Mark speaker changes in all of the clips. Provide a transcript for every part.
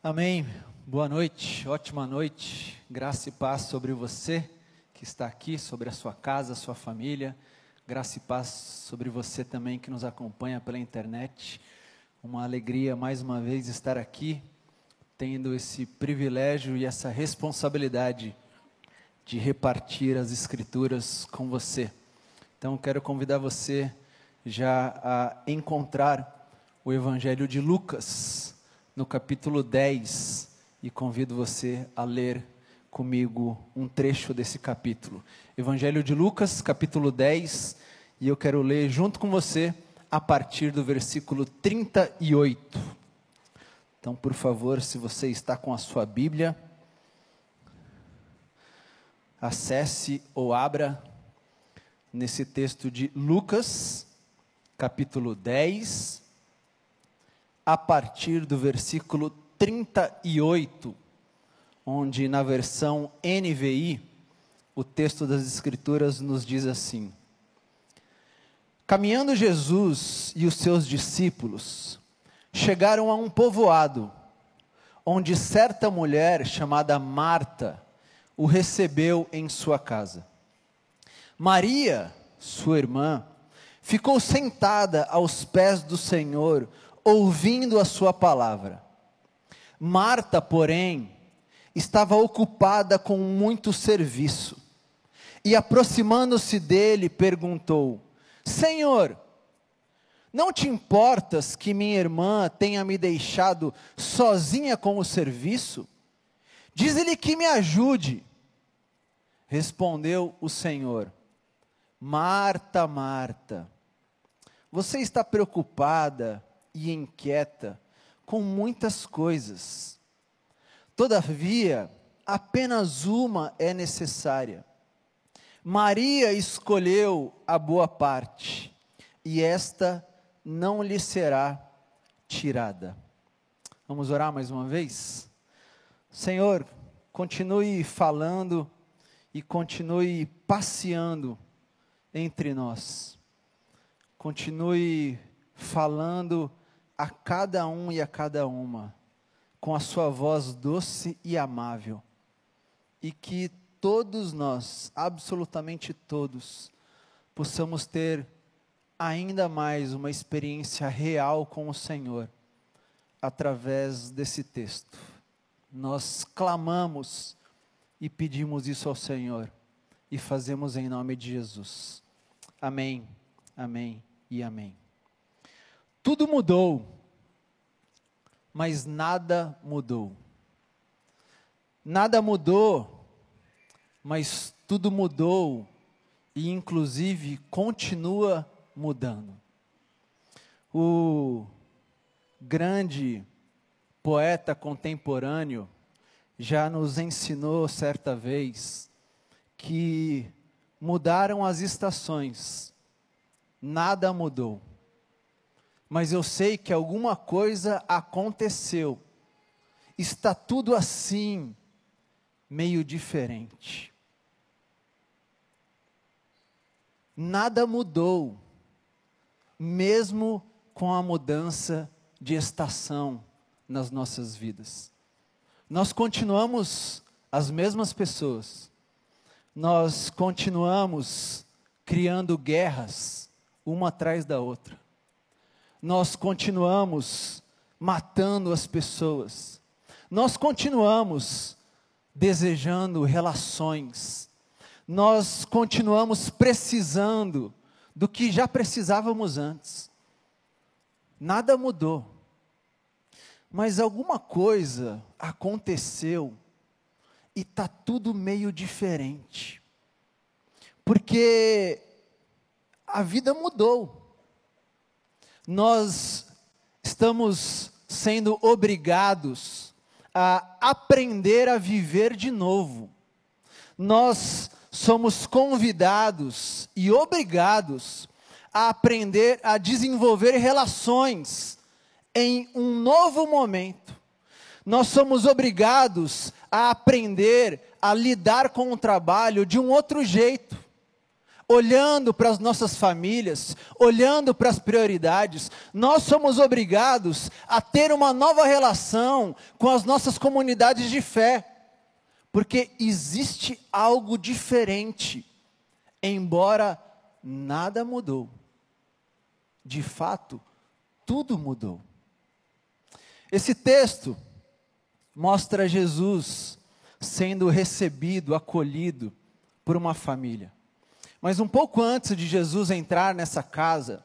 Speaker 1: Amém. Boa noite, ótima noite. Graça e paz sobre você que está aqui, sobre a sua casa, sua família. Graça e paz sobre você também que nos acompanha pela internet. Uma alegria mais uma vez estar aqui, tendo esse privilégio e essa responsabilidade de repartir as escrituras com você. Então quero convidar você já a encontrar o Evangelho de Lucas no capítulo 10 e convido você a ler comigo um trecho desse capítulo. Evangelho de Lucas, capítulo 10, e eu quero ler junto com você a partir do versículo 38. Então, por favor, se você está com a sua Bíblia, acesse ou abra nesse texto de Lucas, capítulo 10, a partir do versículo 38, onde na versão NVI, o texto das Escrituras nos diz assim: Caminhando Jesus e os seus discípulos chegaram a um povoado, onde certa mulher chamada Marta o recebeu em sua casa. Maria, sua irmã, ficou sentada aos pés do Senhor, ouvindo a sua palavra. Marta, porém, estava ocupada com muito serviço. E aproximando-se dele, perguntou: Senhor, não te importas que minha irmã tenha me deixado sozinha com o serviço? Diz-lhe que me ajude. Respondeu o Senhor: Marta, Marta, você está preocupada e inquieta com muitas coisas. Todavia, apenas uma é necessária. Maria escolheu a boa parte, e esta não lhe será tirada. Vamos orar mais uma vez? Senhor, continue falando e continue passeando entre nós. Continue falando a cada um e a cada uma, com a sua voz doce e amável, e que todos nós, absolutamente todos, possamos ter ainda mais uma experiência real com o Senhor, através desse texto. Nós clamamos e pedimos isso ao Senhor, e fazemos em nome de Jesus. Amém, amém e amém. Tudo mudou, mas nada mudou. Nada mudou, mas tudo mudou e, inclusive, continua mudando. O grande poeta contemporâneo já nos ensinou certa vez que mudaram as estações, nada mudou mas eu sei que alguma coisa aconteceu. Está tudo assim, meio diferente. Nada mudou, mesmo com a mudança de estação nas nossas vidas. Nós continuamos as mesmas pessoas, nós continuamos criando guerras, uma atrás da outra nós continuamos matando as pessoas, nós continuamos desejando relações, nós continuamos precisando do que já precisávamos antes. Nada mudou, mas alguma coisa aconteceu e está tudo meio diferente, porque a vida mudou nós estamos sendo obrigados a aprender a viver de novo. Nós somos convidados e obrigados a aprender a desenvolver relações em um novo momento. Nós somos obrigados a aprender a lidar com o trabalho de um outro jeito. Olhando para as nossas famílias, olhando para as prioridades, nós somos obrigados a ter uma nova relação com as nossas comunidades de fé, porque existe algo diferente, embora nada mudou. De fato, tudo mudou. Esse texto mostra Jesus sendo recebido, acolhido por uma família. Mas um pouco antes de Jesus entrar nessa casa,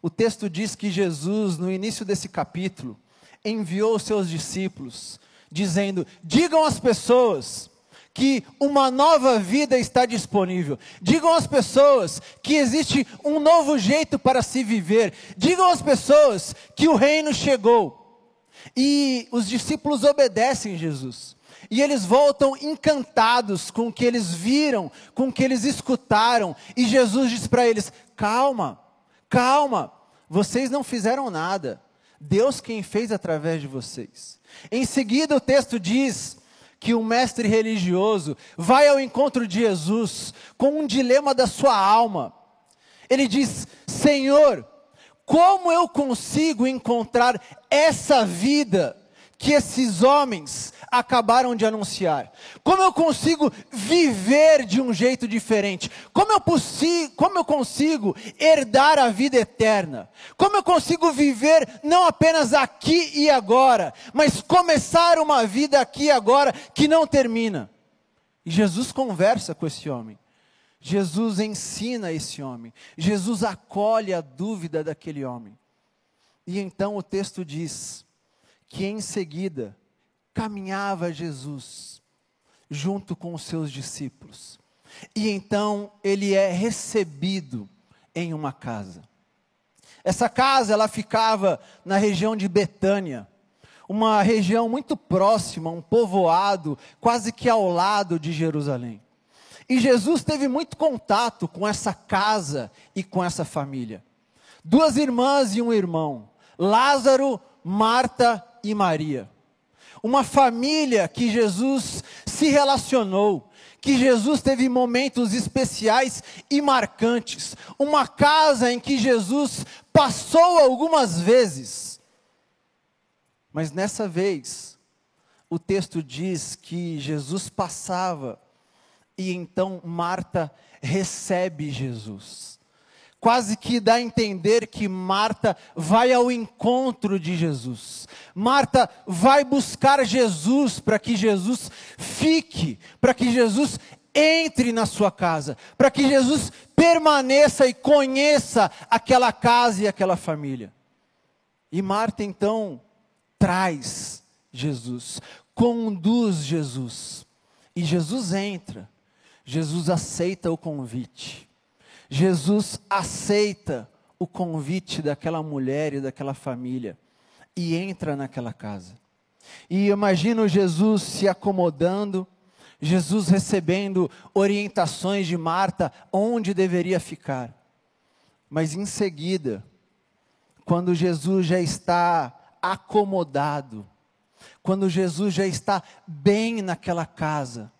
Speaker 1: o texto diz que Jesus, no início desse capítulo, enviou os seus discípulos, dizendo: Digam às pessoas que uma nova vida está disponível. Digam às pessoas que existe um novo jeito para se viver. Digam às pessoas que o reino chegou. E os discípulos obedecem Jesus. E eles voltam encantados com o que eles viram, com o que eles escutaram. E Jesus diz para eles: calma, calma, vocês não fizeram nada. Deus quem fez através de vocês. Em seguida, o texto diz que um mestre religioso vai ao encontro de Jesus com um dilema da sua alma. Ele diz: Senhor, como eu consigo encontrar essa vida que esses homens acabaram de anunciar? Como eu consigo viver de um jeito diferente? Como eu, como eu consigo herdar a vida eterna? Como eu consigo viver não apenas aqui e agora, mas começar uma vida aqui e agora que não termina? E Jesus conversa com esse homem. Jesus ensina esse homem. Jesus acolhe a dúvida daquele homem. E então o texto diz: que em seguida caminhava Jesus junto com os seus discípulos. E então ele é recebido em uma casa. Essa casa ela ficava na região de Betânia, uma região muito próxima, um povoado quase que ao lado de Jerusalém. E Jesus teve muito contato com essa casa e com essa família. Duas irmãs e um irmão, Lázaro, Marta e Maria. Uma família que Jesus se relacionou, que Jesus teve momentos especiais e marcantes. Uma casa em que Jesus passou algumas vezes. Mas nessa vez, o texto diz que Jesus passava e então Marta recebe Jesus quase que dá a entender que Marta vai ao encontro de Jesus. Marta vai buscar Jesus para que Jesus fique, para que Jesus entre na sua casa, para que Jesus permaneça e conheça aquela casa e aquela família. E Marta então traz Jesus, conduz Jesus. E Jesus entra. Jesus aceita o convite. Jesus aceita o convite daquela mulher e daquela família e entra naquela casa. E imagino Jesus se acomodando, Jesus recebendo orientações de Marta onde deveria ficar. Mas em seguida, quando Jesus já está acomodado, quando Jesus já está bem naquela casa,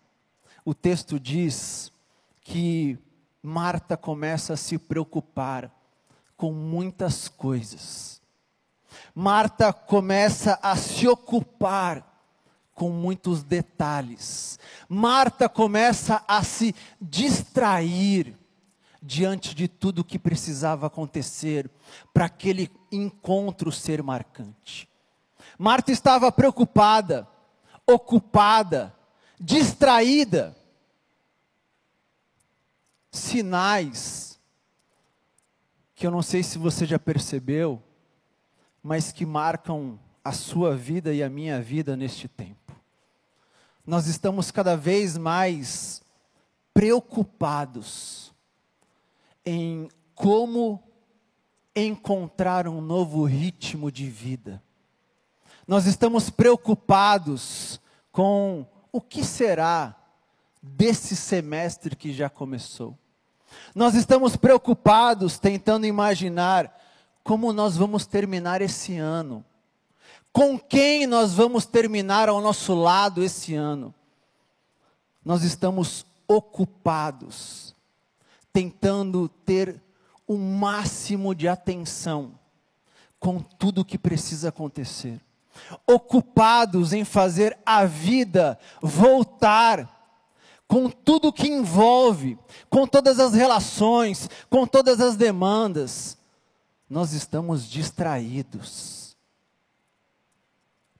Speaker 1: o texto diz que Marta começa a se preocupar com muitas coisas. Marta começa a se ocupar com muitos detalhes. Marta começa a se distrair diante de tudo que precisava acontecer para aquele encontro ser marcante. Marta estava preocupada, ocupada, distraída sinais que eu não sei se você já percebeu, mas que marcam a sua vida e a minha vida neste tempo. Nós estamos cada vez mais preocupados em como encontrar um novo ritmo de vida. Nós estamos preocupados com o que será desse semestre que já começou. Nós estamos preocupados tentando imaginar como nós vamos terminar esse ano. Com quem nós vamos terminar ao nosso lado esse ano? Nós estamos ocupados, tentando ter o máximo de atenção com tudo o que precisa acontecer, ocupados em fazer a vida voltar com tudo que envolve, com todas as relações, com todas as demandas, nós estamos distraídos.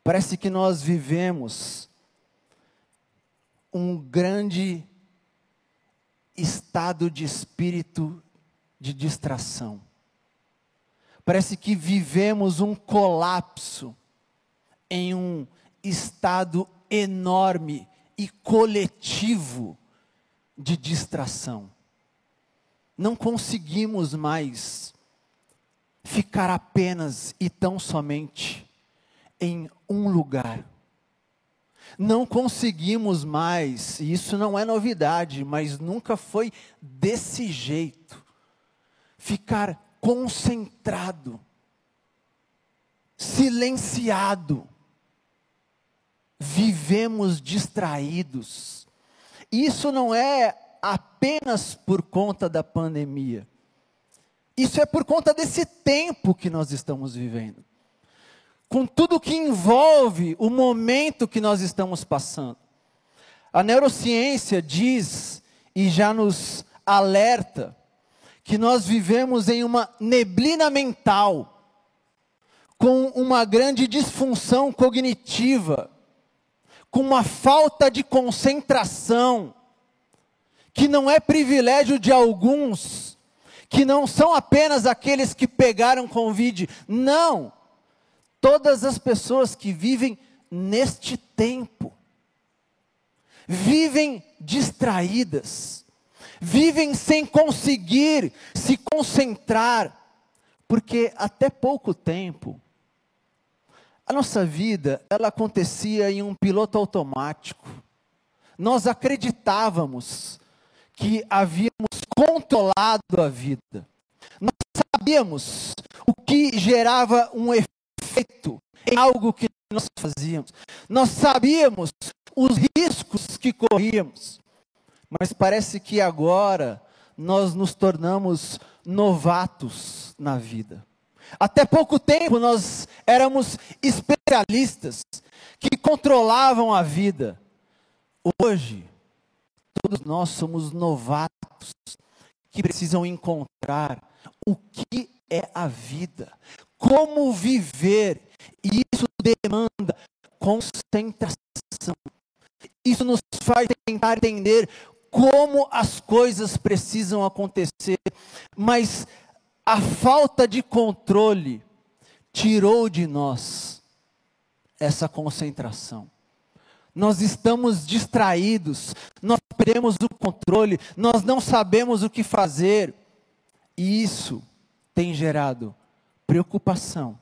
Speaker 1: Parece que nós vivemos um grande estado de espírito de distração. Parece que vivemos um colapso em um estado enorme e coletivo de distração. Não conseguimos mais ficar apenas e tão somente em um lugar. Não conseguimos mais, e isso não é novidade, mas nunca foi desse jeito, ficar concentrado, silenciado. Vivemos distraídos. Isso não é apenas por conta da pandemia. Isso é por conta desse tempo que nós estamos vivendo. Com tudo que envolve o momento que nós estamos passando. A neurociência diz e já nos alerta que nós vivemos em uma neblina mental, com uma grande disfunção cognitiva, com uma falta de concentração, que não é privilégio de alguns, que não são apenas aqueles que pegaram Covid, não, todas as pessoas que vivem neste tempo, vivem distraídas, vivem sem conseguir se concentrar, porque até pouco tempo a nossa vida ela acontecia em um piloto automático. Nós acreditávamos que havíamos controlado a vida. Nós sabíamos o que gerava um efeito em algo que nós fazíamos. Nós sabíamos os riscos que corríamos. Mas parece que agora nós nos tornamos novatos na vida. Até pouco tempo nós éramos especialistas que controlavam a vida. Hoje, todos nós somos novatos que precisam encontrar o que é a vida, como viver, e isso demanda concentração. Isso nos faz tentar entender como as coisas precisam acontecer, mas a falta de controle tirou de nós essa concentração. Nós estamos distraídos, nós perdemos o controle, nós não sabemos o que fazer, e isso tem gerado preocupação.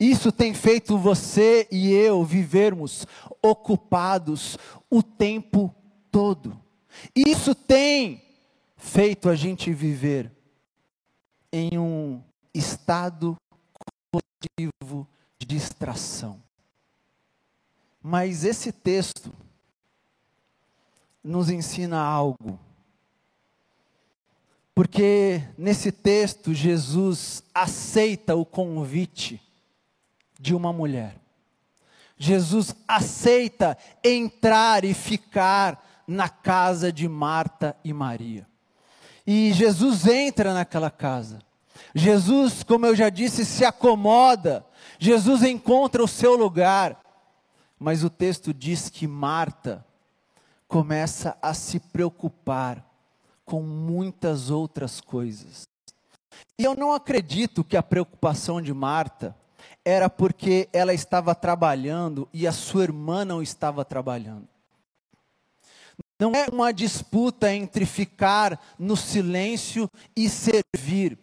Speaker 1: Isso tem feito você e eu vivermos ocupados o tempo todo. Isso tem feito a gente viver em um estado coletivo de distração. Mas esse texto nos ensina algo. Porque nesse texto Jesus aceita o convite de uma mulher. Jesus aceita entrar e ficar na casa de Marta e Maria. E Jesus entra naquela casa. Jesus, como eu já disse, se acomoda. Jesus encontra o seu lugar. Mas o texto diz que Marta começa a se preocupar com muitas outras coisas. E eu não acredito que a preocupação de Marta era porque ela estava trabalhando e a sua irmã não estava trabalhando. Não é uma disputa entre ficar no silêncio e servir,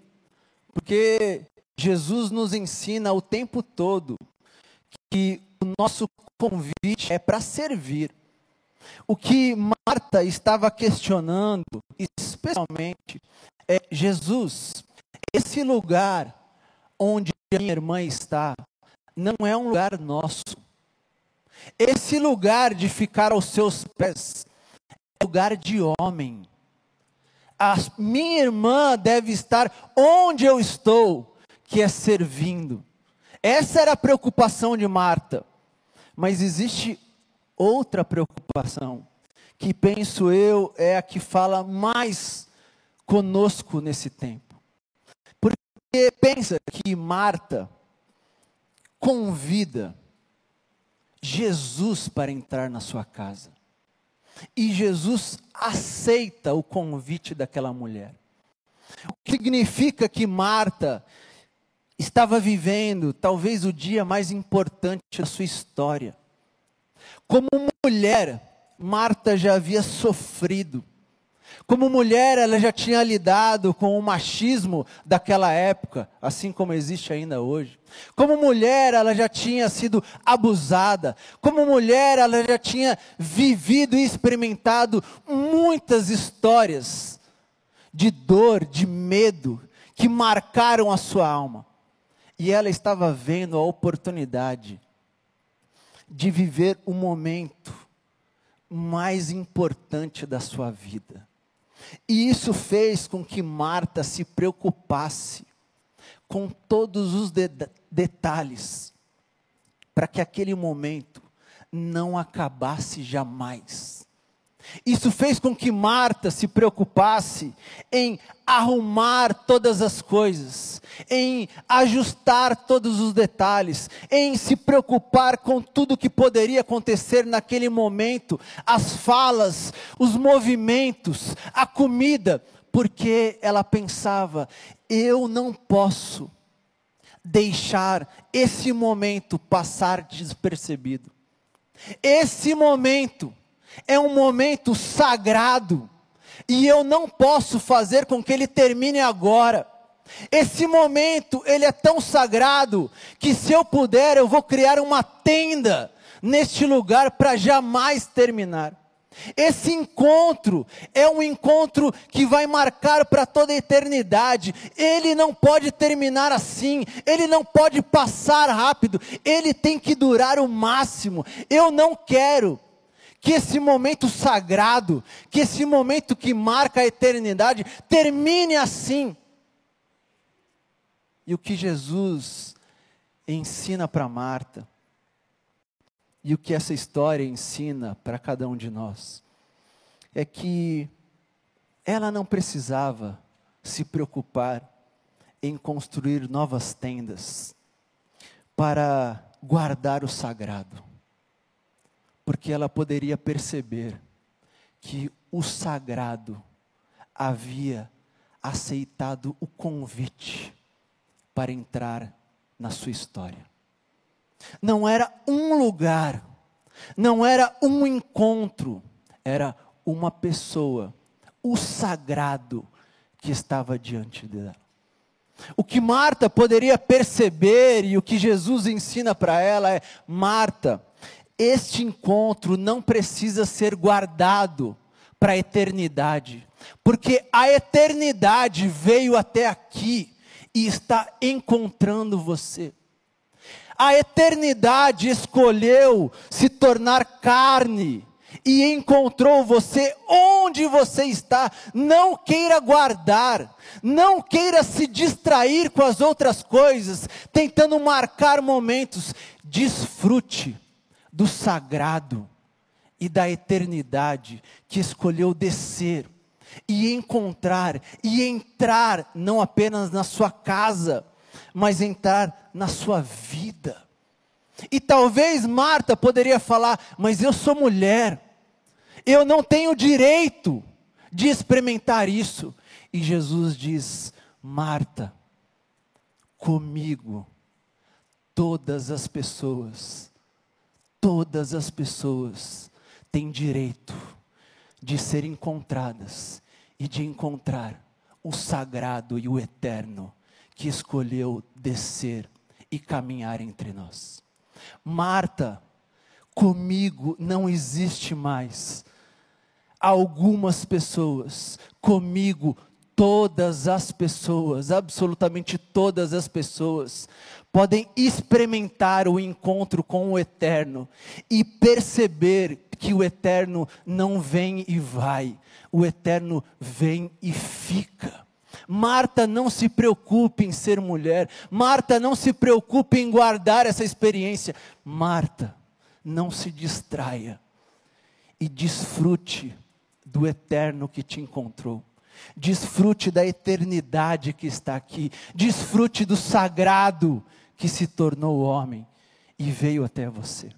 Speaker 1: porque Jesus nos ensina o tempo todo que o nosso convite é para servir. O que Marta estava questionando, especialmente, é Jesus, esse lugar onde a minha irmã está, não é um lugar nosso. Esse lugar de ficar aos seus pés lugar de homem. A minha irmã deve estar onde eu estou, que é servindo. Essa era a preocupação de Marta. Mas existe outra preocupação, que penso eu é a que fala mais conosco nesse tempo. Porque pensa que Marta convida Jesus para entrar na sua casa. E Jesus aceita o convite daquela mulher. O que significa que Marta estava vivendo talvez o dia mais importante da sua história. Como mulher, Marta já havia sofrido como mulher, ela já tinha lidado com o machismo daquela época, assim como existe ainda hoje. Como mulher, ela já tinha sido abusada. Como mulher, ela já tinha vivido e experimentado muitas histórias de dor, de medo, que marcaram a sua alma. E ela estava vendo a oportunidade de viver o momento mais importante da sua vida e isso fez com que Marta se preocupasse com todos os de detalhes, para que aquele momento não acabasse jamais. Isso fez com que Marta se preocupasse em arrumar todas as coisas, em ajustar todos os detalhes, em se preocupar com tudo que poderia acontecer naquele momento, as falas, os movimentos, a comida, porque ela pensava: eu não posso deixar esse momento passar despercebido. Esse momento é um momento sagrado, e eu não posso fazer com que ele termine agora. Esse momento, ele é tão sagrado, que se eu puder, eu vou criar uma tenda neste lugar para jamais terminar. Esse encontro é um encontro que vai marcar para toda a eternidade. Ele não pode terminar assim, ele não pode passar rápido, ele tem que durar o máximo. Eu não quero que esse momento sagrado, que esse momento que marca a eternidade, termine assim. E o que Jesus ensina para Marta, e o que essa história ensina para cada um de nós, é que ela não precisava se preocupar em construir novas tendas para guardar o sagrado porque ela poderia perceber que o sagrado havia aceitado o convite para entrar na sua história. Não era um lugar, não era um encontro, era uma pessoa, o sagrado que estava diante dela. O que Marta poderia perceber e o que Jesus ensina para ela é: Marta, este encontro não precisa ser guardado para a eternidade, porque a eternidade veio até aqui e está encontrando você. A eternidade escolheu se tornar carne e encontrou você onde você está. Não queira guardar, não queira se distrair com as outras coisas, tentando marcar momentos. Desfrute do sagrado e da eternidade que escolheu descer e encontrar e entrar não apenas na sua casa, mas entrar na sua vida. E talvez Marta poderia falar: "Mas eu sou mulher. Eu não tenho direito de experimentar isso". E Jesus diz: "Marta, comigo todas as pessoas todas as pessoas têm direito de ser encontradas e de encontrar o sagrado e o eterno que escolheu descer e caminhar entre nós. Marta, comigo não existe mais. Algumas pessoas, comigo todas as pessoas, absolutamente todas as pessoas, podem experimentar o encontro com o eterno e perceber que o eterno não vem e vai, o eterno vem e fica. Marta, não se preocupe em ser mulher. Marta, não se preocupe em guardar essa experiência. Marta, não se distraia e desfrute do eterno que te encontrou. Desfrute da eternidade que está aqui. Desfrute do sagrado que se tornou homem e veio até você.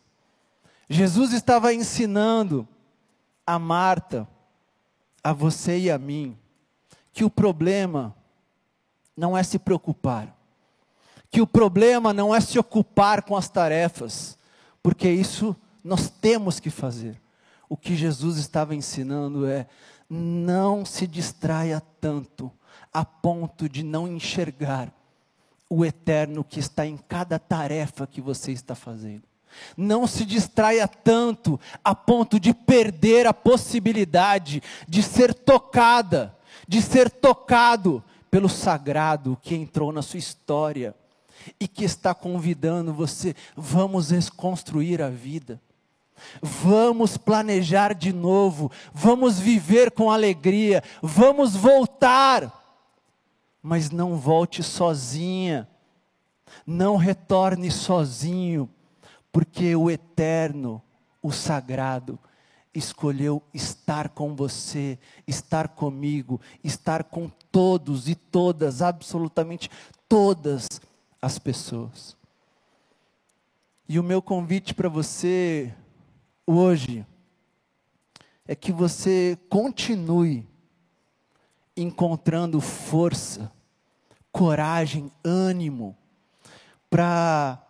Speaker 1: Jesus estava ensinando a Marta, a você e a mim, que o problema não é se preocupar, que o problema não é se ocupar com as tarefas, porque isso nós temos que fazer. O que Jesus estava ensinando é: não se distraia tanto a ponto de não enxergar o eterno que está em cada tarefa que você está fazendo. Não se distraia tanto a ponto de perder a possibilidade de ser tocada, de ser tocado pelo sagrado que entrou na sua história e que está convidando você, vamos reconstruir a vida. Vamos planejar de novo, vamos viver com alegria, vamos voltar. Mas não volte sozinha, não retorne sozinho, porque o eterno, o sagrado, escolheu estar com você, estar comigo, estar com todos e todas, absolutamente todas as pessoas. E o meu convite para você hoje é que você continue encontrando força, coragem, ânimo para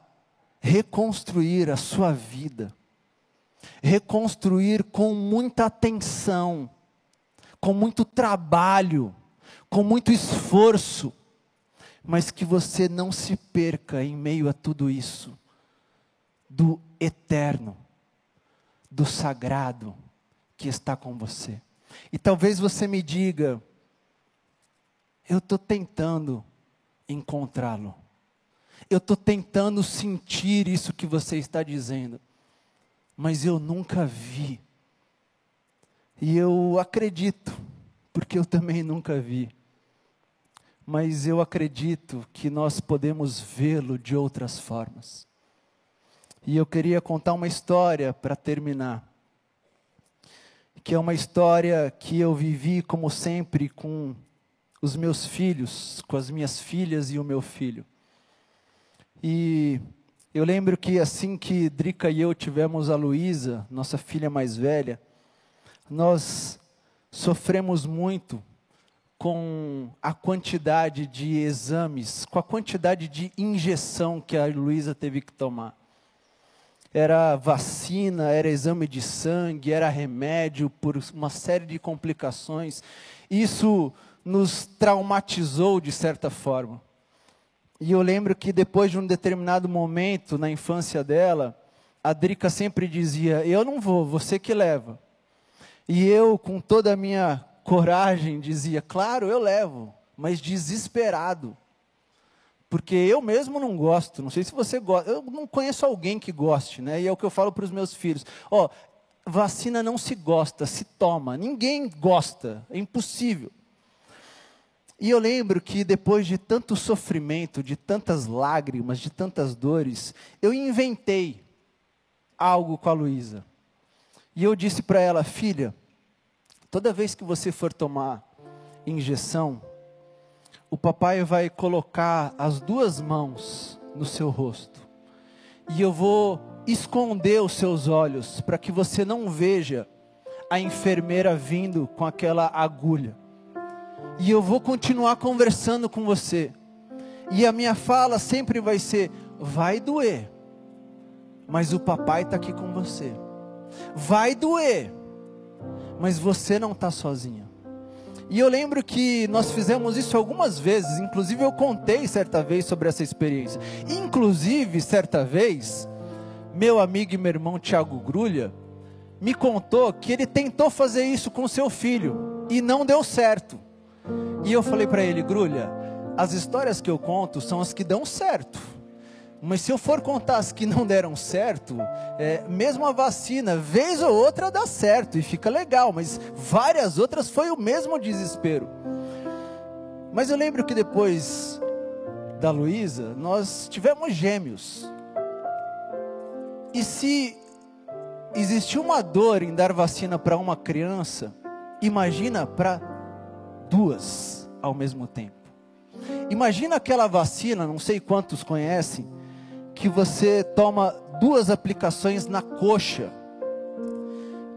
Speaker 1: reconstruir a sua vida. Reconstruir com muita atenção, com muito trabalho, com muito esforço, mas que você não se perca em meio a tudo isso, do eterno do sagrado que está com você. E talvez você me diga, eu estou tentando encontrá-lo. Eu estou tentando sentir isso que você está dizendo, mas eu nunca vi. E eu acredito, porque eu também nunca vi. Mas eu acredito que nós podemos vê-lo de outras formas. E eu queria contar uma história para terminar. Que é uma história que eu vivi, como sempre, com os meus filhos, com as minhas filhas e o meu filho. E eu lembro que assim que Drica e eu tivemos a Luísa, nossa filha mais velha, nós sofremos muito com a quantidade de exames, com a quantidade de injeção que a Luísa teve que tomar era vacina, era exame de sangue, era remédio por uma série de complicações. Isso nos traumatizou de certa forma. E eu lembro que depois de um determinado momento na infância dela, a Drica sempre dizia: Eu não vou, você que leva. E eu, com toda a minha coragem, dizia: Claro, eu levo, mas desesperado porque eu mesmo não gosto, não sei se você gosta, eu não conheço alguém que goste, né? E é o que eu falo para os meus filhos. Ó, oh, vacina não se gosta, se toma. Ninguém gosta, é impossível. E eu lembro que depois de tanto sofrimento, de tantas lágrimas, de tantas dores, eu inventei algo com a Luísa. E eu disse para ela, filha, toda vez que você for tomar injeção, o papai vai colocar as duas mãos no seu rosto. E eu vou esconder os seus olhos para que você não veja a enfermeira vindo com aquela agulha. E eu vou continuar conversando com você. E a minha fala sempre vai ser: vai doer, mas o papai está aqui com você. Vai doer, mas você não está sozinha. E eu lembro que nós fizemos isso algumas vezes, inclusive eu contei certa vez sobre essa experiência. Inclusive, certa vez, meu amigo e meu irmão Tiago Grulha me contou que ele tentou fazer isso com seu filho e não deu certo. E eu falei para ele, Grulha, as histórias que eu conto são as que dão certo. Mas se eu for contar as que não deram certo, é, mesmo a vacina, vez ou outra dá certo e fica legal, mas várias outras foi o mesmo desespero. Mas eu lembro que depois da Luísa, nós tivemos gêmeos. E se existiu uma dor em dar vacina para uma criança, imagina para duas ao mesmo tempo. Imagina aquela vacina, não sei quantos conhecem, que você toma duas aplicações na coxa.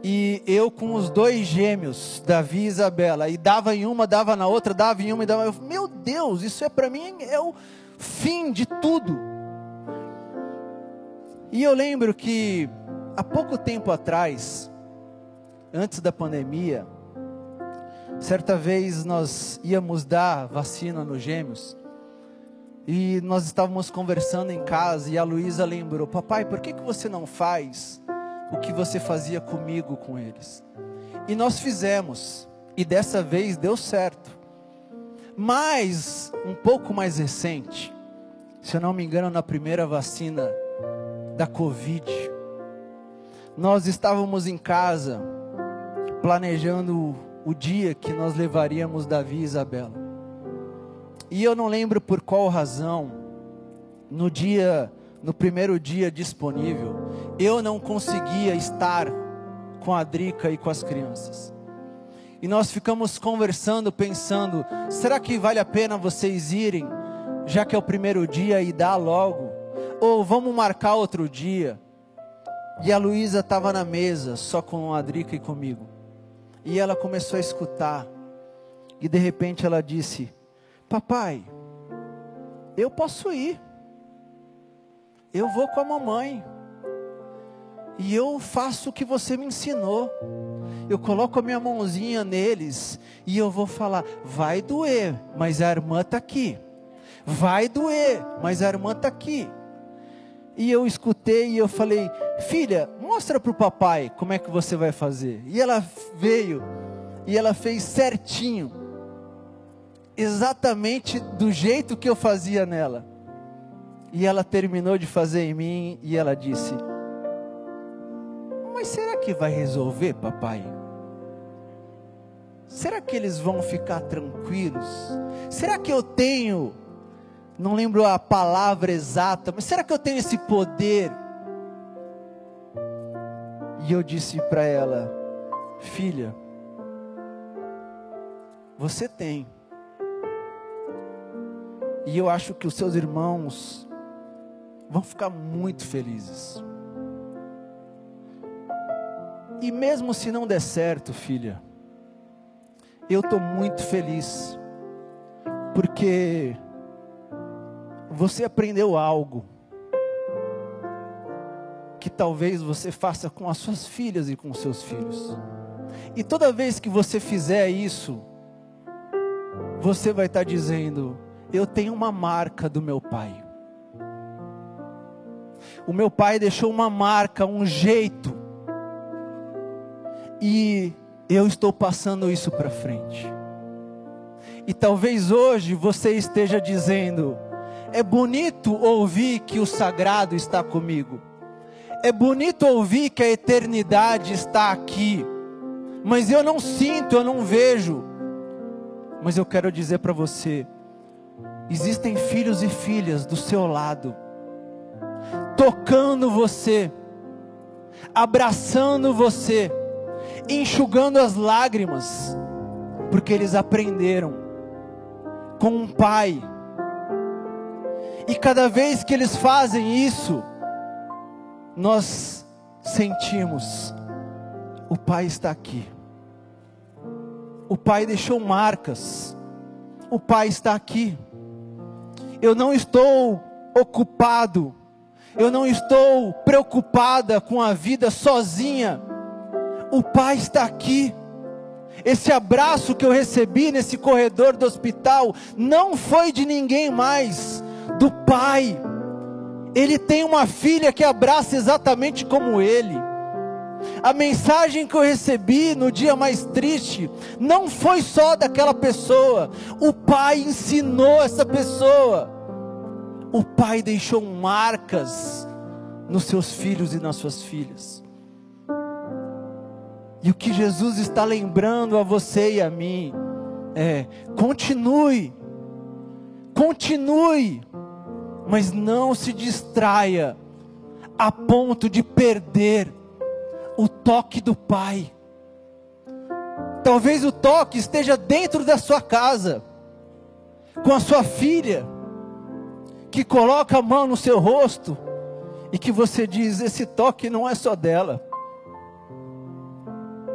Speaker 1: E eu com os dois gêmeos, Davi e Isabela, e dava em uma, dava na outra, dava em uma e dava. Eu, meu Deus, isso é para mim é o fim de tudo. E eu lembro que há pouco tempo atrás, antes da pandemia, certa vez nós íamos dar vacina nos gêmeos. E nós estávamos conversando em casa e a Luísa lembrou: Papai, por que, que você não faz o que você fazia comigo com eles? E nós fizemos, e dessa vez deu certo. Mas, um pouco mais recente, se eu não me engano, na primeira vacina da Covid, nós estávamos em casa planejando o dia que nós levaríamos Davi e Isabela. E eu não lembro por qual razão, no dia, no primeiro dia disponível, eu não conseguia estar com a Drica e com as crianças. E nós ficamos conversando, pensando: será que vale a pena vocês irem, já que é o primeiro dia e dar logo? Ou vamos marcar outro dia? E a Luísa estava na mesa, só com a Drica e comigo. E ela começou a escutar. E de repente ela disse: Papai, eu posso ir. Eu vou com a mamãe. E eu faço o que você me ensinou. Eu coloco a minha mãozinha neles e eu vou falar: vai doer, mas a irmã está aqui. Vai doer, mas a irmã está aqui. E eu escutei e eu falei: filha, mostra para o papai como é que você vai fazer. E ela veio e ela fez certinho exatamente do jeito que eu fazia nela. E ela terminou de fazer em mim e ela disse: Mas será que vai resolver, papai? Será que eles vão ficar tranquilos? Será que eu tenho, não lembro a palavra exata, mas será que eu tenho esse poder? E eu disse para ela: Filha, você tem e eu acho que os seus irmãos vão ficar muito felizes. E mesmo se não der certo, filha, eu estou muito feliz, porque você aprendeu algo que talvez você faça com as suas filhas e com os seus filhos. E toda vez que você fizer isso, você vai estar dizendo: eu tenho uma marca do meu pai. O meu pai deixou uma marca, um jeito. E eu estou passando isso para frente. E talvez hoje você esteja dizendo: é bonito ouvir que o sagrado está comigo. É bonito ouvir que a eternidade está aqui. Mas eu não sinto, eu não vejo. Mas eu quero dizer para você, Existem filhos e filhas do seu lado, tocando você, abraçando você, enxugando as lágrimas, porque eles aprenderam com um pai. E cada vez que eles fazem isso, nós sentimos: o pai está aqui. O pai deixou marcas. O pai está aqui eu não estou ocupado, eu não estou preocupada com a vida sozinha. O Pai está aqui. Esse abraço que eu recebi nesse corredor do hospital não foi de ninguém mais, do Pai. Ele tem uma filha que abraça exatamente como ele. A mensagem que eu recebi no dia mais triste não foi só daquela pessoa, o pai ensinou essa pessoa. O pai deixou marcas nos seus filhos e nas suas filhas. E o que Jesus está lembrando a você e a mim é: continue, continue, mas não se distraia a ponto de perder o toque do Pai. Talvez o toque esteja dentro da sua casa, com a sua filha, que coloca a mão no seu rosto e que você diz: esse toque não é só dela.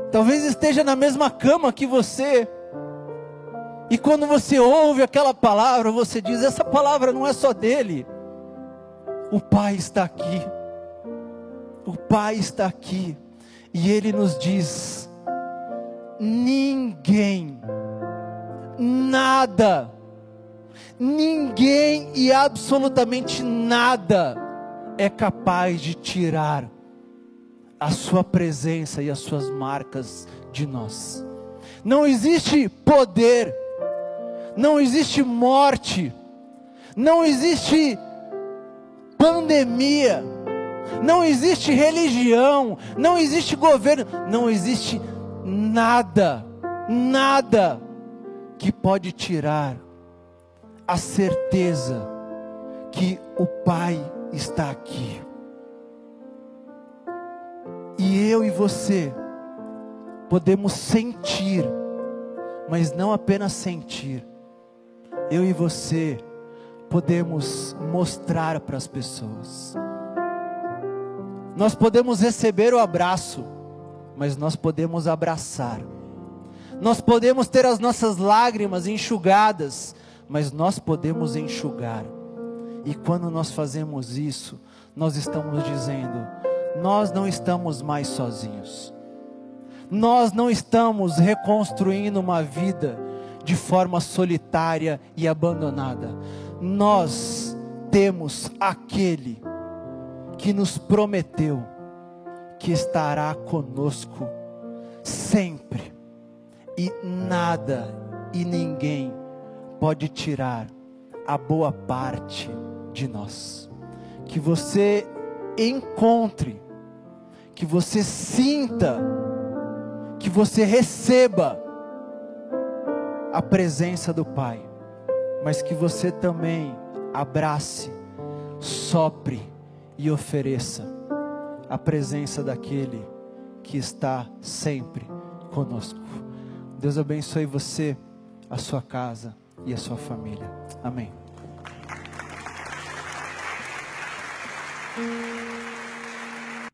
Speaker 1: Talvez esteja na mesma cama que você. E quando você ouve aquela palavra, você diz: essa palavra não é só dele. O Pai está aqui. O Pai está aqui. E Ele nos diz: ninguém, nada, ninguém e absolutamente nada é capaz de tirar a Sua presença e as Suas marcas de nós. Não existe poder, não existe morte, não existe pandemia, não existe religião, não existe governo, não existe nada, nada que pode tirar a certeza que o Pai está aqui. E eu e você podemos sentir, mas não apenas sentir. Eu e você podemos mostrar para as pessoas. Nós podemos receber o abraço, mas nós podemos abraçar. Nós podemos ter as nossas lágrimas enxugadas, mas nós podemos enxugar. E quando nós fazemos isso, nós estamos dizendo: nós não estamos mais sozinhos. Nós não estamos reconstruindo uma vida de forma solitária e abandonada. Nós temos aquele que nos prometeu que estará conosco sempre, e nada e ninguém pode tirar a boa parte de nós. Que você encontre, que você sinta, que você receba a presença do Pai, mas que você também abrace, sopre e ofereça a presença daquele que está sempre conosco. Deus abençoe você, a sua casa e a sua família. Amém.